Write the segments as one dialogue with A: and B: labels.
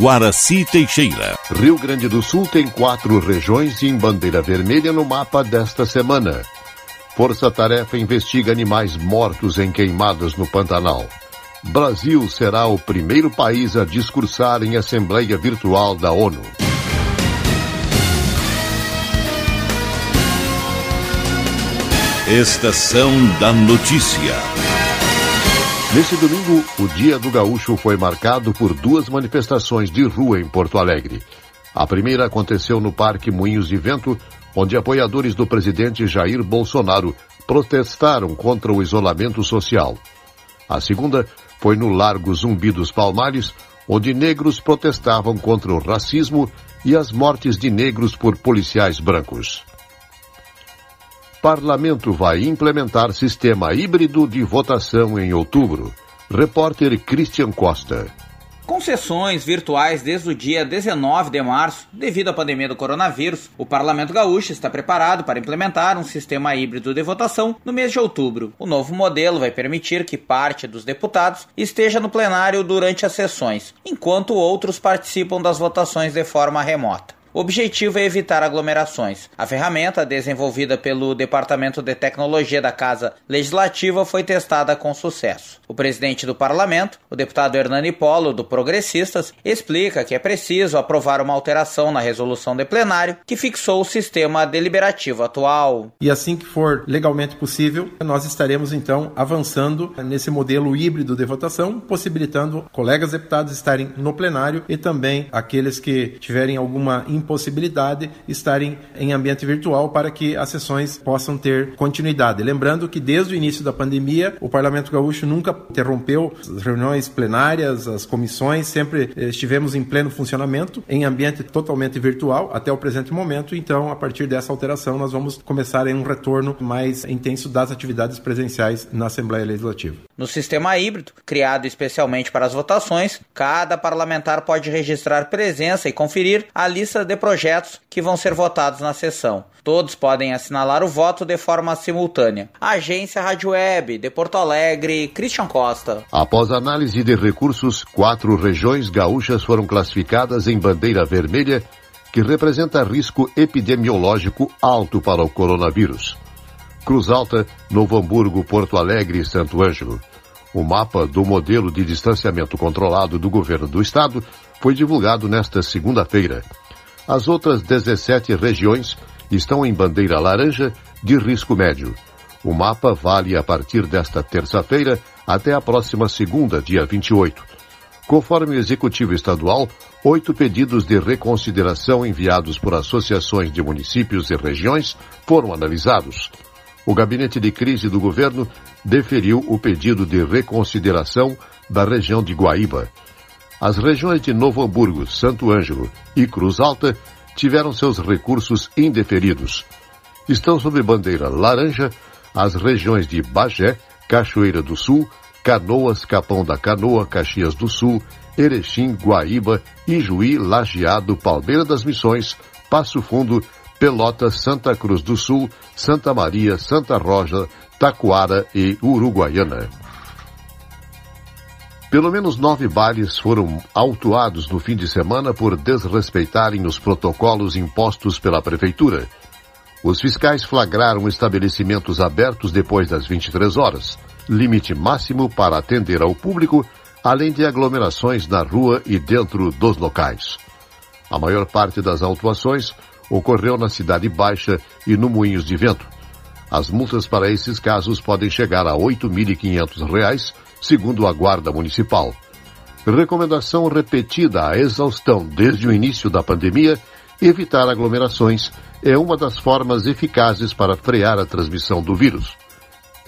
A: Guaraci Teixeira.
B: Rio Grande do Sul tem quatro regiões em bandeira vermelha no mapa desta semana. Força Tarefa investiga animais mortos em queimadas no Pantanal. Brasil será o primeiro país a discursar em Assembleia Virtual da ONU.
A: Estação da Notícia.
B: Nesse domingo, o Dia do Gaúcho foi marcado por duas manifestações de rua em Porto Alegre. A primeira aconteceu no Parque Moinhos de Vento, onde apoiadores do presidente Jair Bolsonaro protestaram contra o isolamento social. A segunda foi no Largo Zumbi dos Palmares, onde negros protestavam contra o racismo e as mortes de negros por policiais brancos. Parlamento vai implementar sistema híbrido de votação em outubro. Repórter Christian Costa.
C: Com sessões virtuais desde o dia 19 de março, devido à pandemia do coronavírus, o Parlamento Gaúcho está preparado para implementar um sistema híbrido de votação no mês de outubro. O novo modelo vai permitir que parte dos deputados esteja no plenário durante as sessões, enquanto outros participam das votações de forma remota. O objetivo é evitar aglomerações. A ferramenta, desenvolvida pelo Departamento de Tecnologia da Casa Legislativa, foi testada com sucesso. O presidente do parlamento, o deputado Hernani Polo, do Progressistas, explica que é preciso aprovar uma alteração na resolução de plenário que fixou o sistema deliberativo atual.
D: E assim que for legalmente possível, nós estaremos então avançando nesse modelo híbrido de votação, possibilitando colegas deputados estarem no plenário e também aqueles que tiverem alguma impossibilidade estarem em ambiente virtual para que as sessões possam ter continuidade. Lembrando que desde o início da pandemia, o Parlamento Gaúcho nunca interrompeu as reuniões plenárias, as comissões, sempre eh, estivemos em pleno funcionamento, em ambiente totalmente virtual até o presente momento. Então, a partir dessa alteração, nós vamos começar em um retorno mais intenso das atividades presenciais na Assembleia Legislativa.
C: No sistema híbrido, criado especialmente para as votações, cada parlamentar pode registrar presença e conferir a lista de projetos que vão ser votados na sessão. Todos podem assinalar o voto de forma simultânea. Agência Rádio Web, de Porto Alegre, Christian Costa.
B: Após análise de recursos, quatro regiões gaúchas foram classificadas em bandeira vermelha, que representa risco epidemiológico alto para o coronavírus. Cruz Alta, Novo Hamburgo, Porto Alegre e Santo Ângelo. O mapa do modelo de distanciamento controlado do governo do estado foi divulgado nesta segunda-feira. As outras 17 regiões estão em bandeira laranja de risco médio. O mapa vale a partir desta terça-feira até a próxima segunda, dia 28. Conforme o Executivo Estadual, oito pedidos de reconsideração enviados por associações de municípios e regiões foram analisados. O gabinete de crise do governo deferiu o pedido de reconsideração da região de Guaíba. As regiões de Novo Hamburgo, Santo Ângelo e Cruz Alta tiveram seus recursos indeferidos. Estão sob bandeira laranja as regiões de Bagé, Cachoeira do Sul, Canoas, Capão da Canoa, Caxias do Sul, Erechim, Guaíba, Ijuí, Lajeado, Palmeira das Missões, Passo Fundo, Pelotas, Santa Cruz do Sul, Santa Maria, Santa Roja, Taquara e Uruguaiana. Pelo menos nove bares foram autuados no fim de semana por desrespeitarem os protocolos impostos pela Prefeitura. Os fiscais flagraram estabelecimentos abertos depois das 23 horas, limite máximo para atender ao público, além de aglomerações na rua e dentro dos locais. A maior parte das autuações ocorreu na Cidade Baixa e no Moinhos de Vento. As multas para esses casos podem chegar a R$ 8.500 segundo a Guarda Municipal. Recomendação repetida à exaustão desde o início da pandemia: evitar aglomerações é uma das formas eficazes para frear a transmissão do vírus.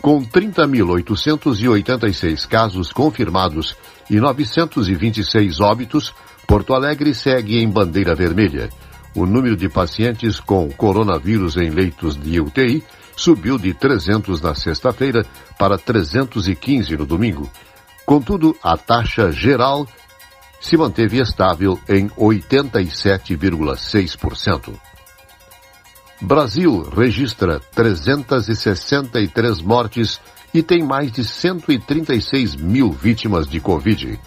B: Com 30.886 casos confirmados e 926 óbitos, Porto Alegre segue em bandeira vermelha. O número de pacientes com coronavírus em leitos de UTI subiu de 300 na sexta-feira para 315 no domingo. Contudo, a taxa geral se manteve estável em 87,6%. Brasil registra 363 mortes e tem mais de 136 mil vítimas de Covid.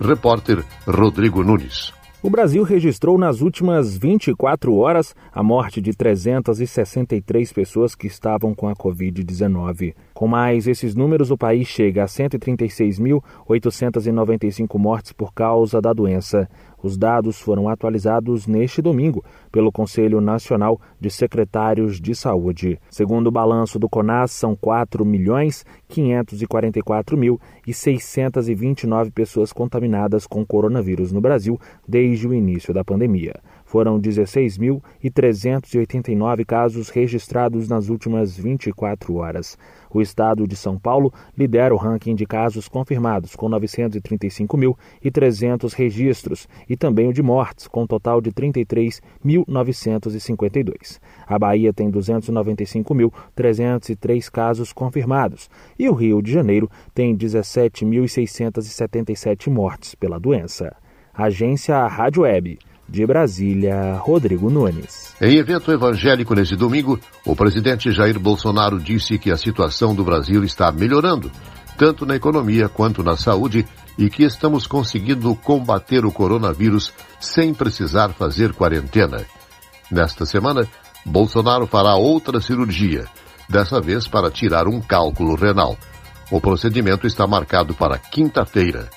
B: Repórter Rodrigo Nunes.
E: O Brasil registrou nas últimas 24 horas a morte de 363 pessoas que estavam com a Covid-19. Com mais esses números, o país chega a 136.895 mortes por causa da doença. Os dados foram atualizados neste domingo pelo Conselho Nacional de Secretários de Saúde. Segundo o balanço do CONAS, são 4 milhões 544 mil e 629 pessoas contaminadas com coronavírus no Brasil desde o início da pandemia. Foram 16.389 casos registrados nas últimas 24 horas. O estado de São Paulo lidera o ranking de casos confirmados, com 935.300 registros, e também o de mortes, com um total de 33.952. A Bahia tem 295.303 casos confirmados, e o Rio de Janeiro tem 17.677 mortes pela doença. Agência Rádio Web. De Brasília, Rodrigo Nunes.
B: Em evento evangélico nesse domingo, o presidente Jair Bolsonaro disse que a situação do Brasil está melhorando, tanto na economia quanto na saúde, e que estamos conseguindo combater o coronavírus sem precisar fazer quarentena. Nesta semana, Bolsonaro fará outra cirurgia, dessa vez para tirar um cálculo renal. O procedimento está marcado para quinta-feira.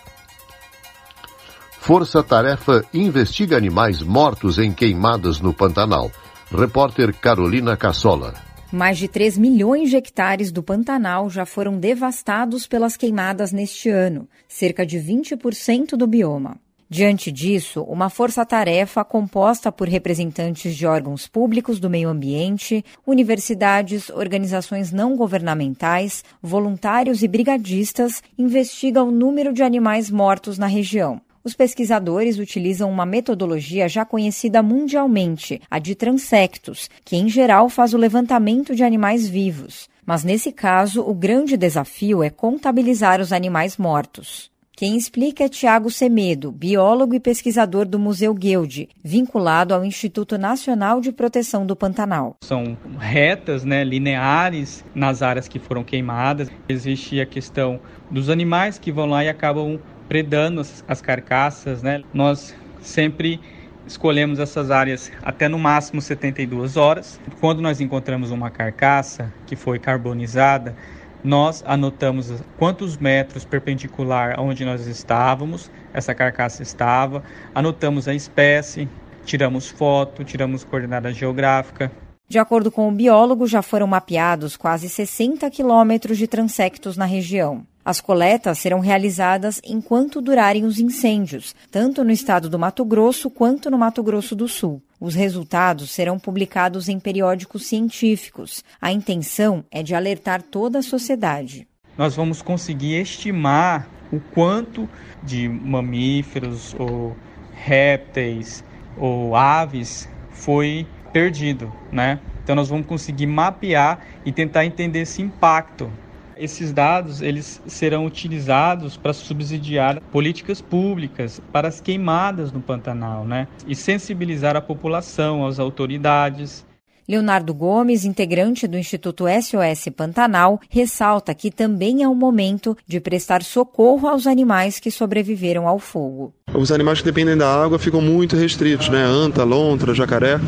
B: Força Tarefa investiga animais mortos em queimadas no Pantanal. Repórter Carolina Cassola.
F: Mais de 3 milhões de hectares do Pantanal já foram devastados pelas queimadas neste ano, cerca de 20% do bioma. Diante disso, uma força-tarefa composta por representantes de órgãos públicos do meio ambiente, universidades, organizações não governamentais, voluntários e brigadistas investiga o número de animais mortos na região. Os pesquisadores utilizam uma metodologia já conhecida mundialmente, a de transectos, que em geral faz o levantamento de animais vivos. Mas nesse caso, o grande desafio é contabilizar os animais mortos. Quem explica é Tiago Semedo, biólogo e pesquisador do Museu Guild, vinculado ao Instituto Nacional de Proteção do Pantanal.
G: São retas, né, lineares nas áreas que foram queimadas. Existe a questão dos animais que vão lá e acabam predando as, as carcaças, né? Nós sempre escolhemos essas áreas até no máximo 72 horas. Quando nós encontramos uma carcaça que foi carbonizada, nós anotamos quantos metros perpendicular aonde nós estávamos, essa carcaça estava, anotamos a espécie, tiramos foto, tiramos coordenada geográfica.
F: De acordo com o biólogo, já foram mapeados quase 60 quilômetros de transectos na região. As coletas serão realizadas enquanto durarem os incêndios, tanto no estado do Mato Grosso quanto no Mato Grosso do Sul. Os resultados serão publicados em periódicos científicos. A intenção é de alertar toda a sociedade.
G: Nós vamos conseguir estimar o quanto de mamíferos ou répteis ou aves foi perdido, né? Então nós vamos conseguir mapear e tentar entender esse impacto esses dados eles serão utilizados para subsidiar políticas públicas para as queimadas no Pantanal, né? E sensibilizar a população, as autoridades.
F: Leonardo Gomes, integrante do Instituto SOS Pantanal, ressalta que também é o momento de prestar socorro aos animais que sobreviveram ao fogo.
H: Os animais que dependem da água ficam muito restritos, né? Anta, lontra, jacaré,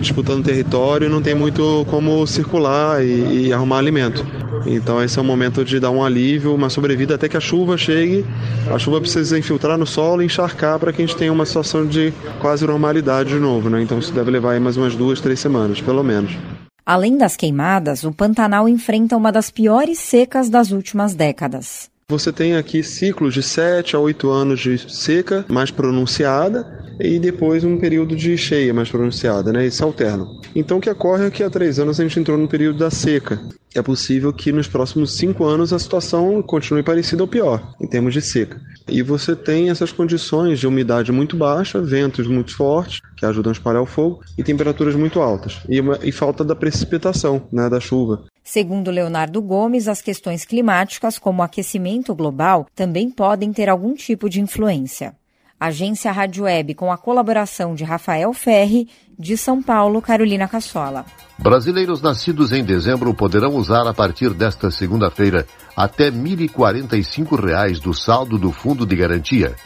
H: disputando território, não tem muito como circular e, e arrumar alimento. Então esse é o momento de dar um alívio, uma sobrevida até que a chuva chegue. A chuva precisa infiltrar no solo e encharcar para que a gente tenha uma situação de quase normalidade de novo, né? Então isso deve levar mais umas duas, três semanas, pelo menos.
F: Além das queimadas, o Pantanal enfrenta uma das piores secas das últimas décadas.
H: Você tem aqui ciclos de 7 a 8 anos de seca mais pronunciada e depois um período de cheia mais pronunciada, né? Isso alterna. Então o que ocorre é que há três anos a gente entrou no período da seca é possível que nos próximos cinco anos a situação continue parecida ou pior, em termos de seca. E você tem essas condições de umidade muito baixa, ventos muito fortes, que ajudam a espalhar o fogo, e temperaturas muito altas. E, e falta da precipitação, né, da chuva.
F: Segundo Leonardo Gomes, as questões climáticas, como o aquecimento global, também podem ter algum tipo de influência. Agência Rádio Web, com a colaboração de Rafael Ferri, de São Paulo, Carolina Cassola.
B: Brasileiros nascidos em dezembro poderão usar a partir desta segunda-feira até 1.045 reais do saldo do Fundo de Garantia.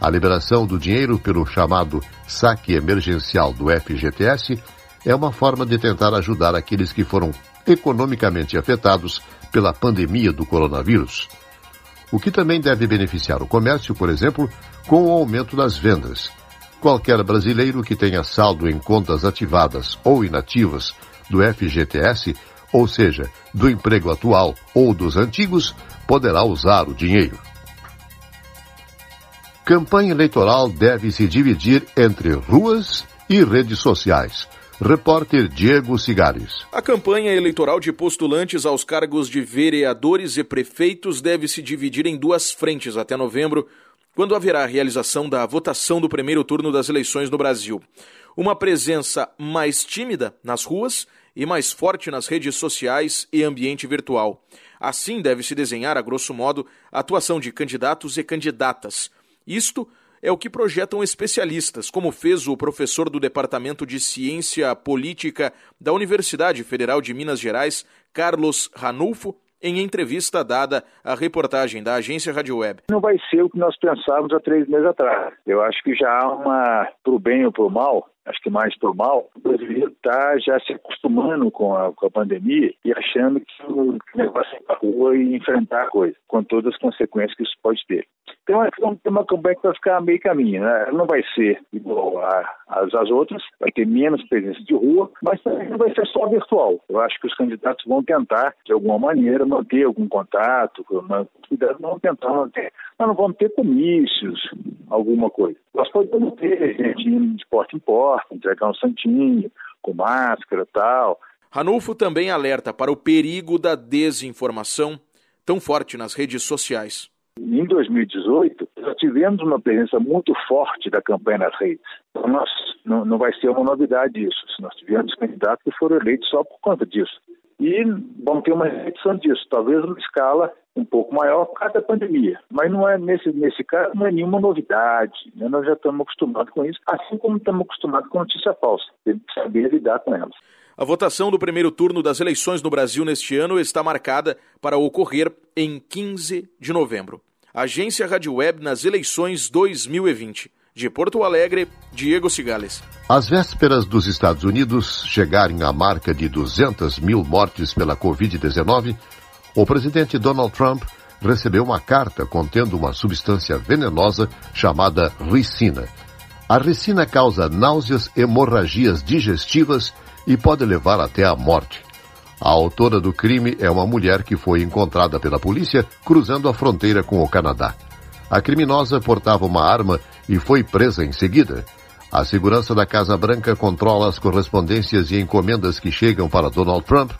B: A liberação do dinheiro pelo chamado saque emergencial do FGTS é uma forma de tentar ajudar aqueles que foram economicamente afetados pela pandemia do coronavírus. O que também deve beneficiar o comércio, por exemplo, com o aumento das vendas. Qualquer brasileiro que tenha saldo em contas ativadas ou inativas do FGTS, ou seja, do emprego atual ou dos antigos, poderá usar o dinheiro. Campanha eleitoral deve se dividir entre ruas e redes sociais. Repórter Diego Cigares.
I: A campanha eleitoral de postulantes aos cargos de vereadores e prefeitos deve se dividir em duas frentes até novembro, quando haverá a realização da votação do primeiro turno das eleições no Brasil. Uma presença mais tímida nas ruas e mais forte nas redes sociais e ambiente virtual. Assim deve se desenhar, a grosso modo, a atuação de candidatos e candidatas isto é o que projetam especialistas, como fez o professor do Departamento de Ciência Política da Universidade Federal de Minas Gerais, Carlos Ranulfo, em entrevista dada à reportagem da agência Rádio Web.
J: Não vai ser o que nós pensávamos há três meses atrás. Eu acho que já há uma, pro bem ou pro mal, acho que mais por mal, o brasileiro está já se acostumando com a, com a pandemia e achando que o negócio é para rua e enfrentar a coisa, com todas as consequências que isso pode ter. Então, é uma campanha que vai ficar meio caminho, né? Não vai ser igual às, outras, vai ter menos presença de rua, mas também não vai ser só virtual. Eu acho que os candidatos vão tentar, de alguma maneira, manter algum contato, vão tentar manter. Nós não vamos ter comícios, alguma coisa. Nós podemos ter gente indo de porta em porta, entregar um santinho, com máscara tal.
I: Ranulfo também alerta para o perigo da desinformação tão forte nas redes sociais.
J: Em 2018, já tivemos uma presença muito forte da campanha nas redes. Então, nós, não, não vai ser uma novidade isso. Se nós tivemos candidatos que foram eleitos só por conta disso. E vamos ter uma repetição disso, talvez numa escala um pouco maior por causa da pandemia. Mas não é nesse, nesse caso não é nenhuma novidade. Né? Nós já estamos acostumados com isso, assim como estamos acostumados com notícia falsa. Temos que saber lidar com elas.
I: A votação do primeiro turno das eleições no Brasil neste ano está marcada para ocorrer em 15 de novembro. Agência Rádio Web nas eleições 2020. De Porto Alegre, Diego Cigales.
B: Às vésperas dos Estados Unidos chegarem à marca de 200 mil mortes pela Covid-19, o presidente Donald Trump recebeu uma carta contendo uma substância venenosa chamada ricina. A ricina causa náuseas, hemorragias digestivas e pode levar até a morte. A autora do crime é uma mulher que foi encontrada pela polícia cruzando a fronteira com o Canadá. A criminosa portava uma arma e foi presa em seguida. A segurança da Casa Branca controla as correspondências e encomendas que chegam para Donald Trump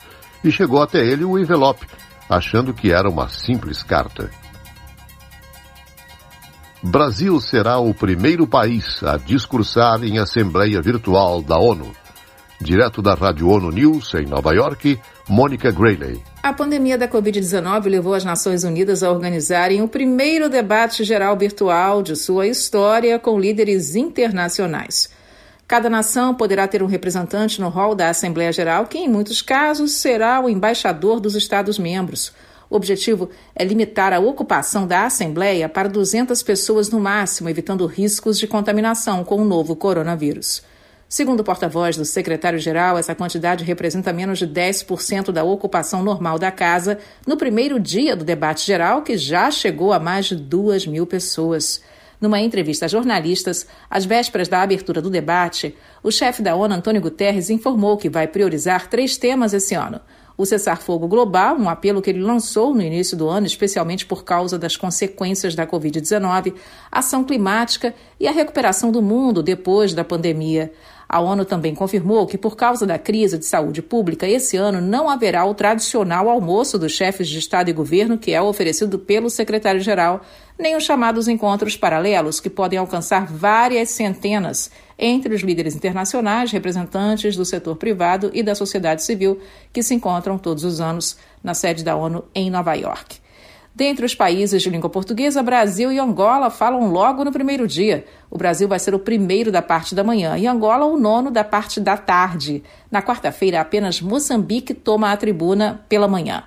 B: e chegou até ele o envelope, achando que era uma simples carta. Brasil será o primeiro país a discursar em Assembleia Virtual da ONU. Direto da Rádio ONU News, em Nova York, Mônica Grayley.
K: A pandemia da Covid-19 levou as Nações Unidas a organizarem o primeiro debate geral virtual de sua história com líderes internacionais. Cada nação poderá ter um representante no hall da Assembleia Geral, que, em muitos casos, será o embaixador dos Estados-membros. O objetivo é limitar a ocupação da Assembleia para 200 pessoas no máximo, evitando riscos de contaminação com o novo coronavírus. Segundo o porta-voz do secretário-geral, essa quantidade representa menos de 10% da ocupação normal da casa no primeiro dia do debate geral, que já chegou a mais de 2 mil pessoas. Numa entrevista a jornalistas, às vésperas da abertura do debate, o chefe da ONU, Antônio Guterres, informou que vai priorizar três temas esse ano: o cessar-fogo global, um apelo que ele lançou no início do ano, especialmente por causa das consequências da Covid-19, ação climática e a recuperação do mundo depois da pandemia. A ONU também confirmou que, por causa da crise de saúde pública, esse ano não haverá o tradicional almoço dos chefes de Estado e governo, que é oferecido pelo secretário-geral, nem os chamados encontros paralelos, que podem alcançar várias centenas entre os líderes internacionais, representantes do setor privado e da sociedade civil, que se encontram todos os anos na sede da ONU em Nova York. Dentre os países de língua portuguesa, Brasil e Angola falam logo no primeiro dia. O Brasil vai ser o primeiro da parte da manhã e Angola o nono da parte da tarde. Na quarta-feira, apenas Moçambique toma a tribuna pela manhã.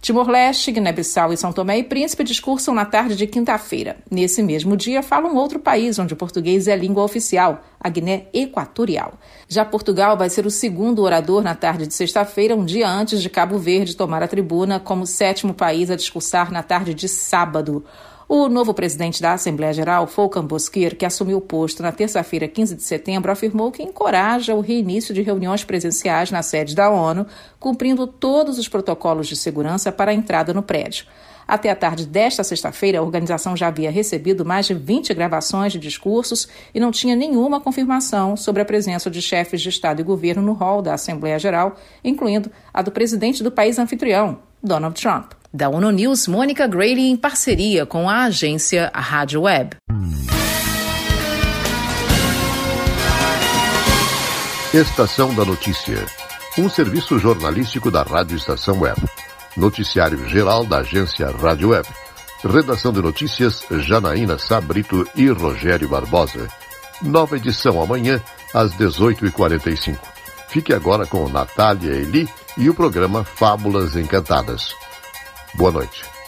K: Timor-Leste, Guiné-Bissau e São Tomé e Príncipe discursam na tarde de quinta-feira. Nesse mesmo dia, fala um outro país onde o português é língua oficial, a Guiné Equatorial. Já Portugal vai ser o segundo orador na tarde de sexta-feira, um dia antes de Cabo Verde tomar a tribuna como sétimo país a discursar na tarde de sábado. O novo presidente da Assembleia Geral, Volkan Bozkir, que assumiu o posto na terça-feira, 15 de setembro, afirmou que encoraja o reinício de reuniões presenciais na sede da ONU, cumprindo todos os protocolos de segurança para a entrada no prédio. Até a tarde desta sexta-feira, a organização já havia recebido mais de 20 gravações de discursos e não tinha nenhuma confirmação sobre a presença de chefes de Estado e governo no hall da Assembleia Geral, incluindo a do presidente do país anfitrião, Donald Trump. Da ONU News, Mônica Grady em parceria com a agência Rádio Web.
B: Estação da Notícia. Um serviço jornalístico da Rádio Estação Web. Noticiário geral da agência Rádio Web. Redação de notícias Janaína Sabrito e Rogério Barbosa. Nova edição amanhã às 18h45. Fique agora com Natália Eli e o programa Fábulas Encantadas. Boa noite.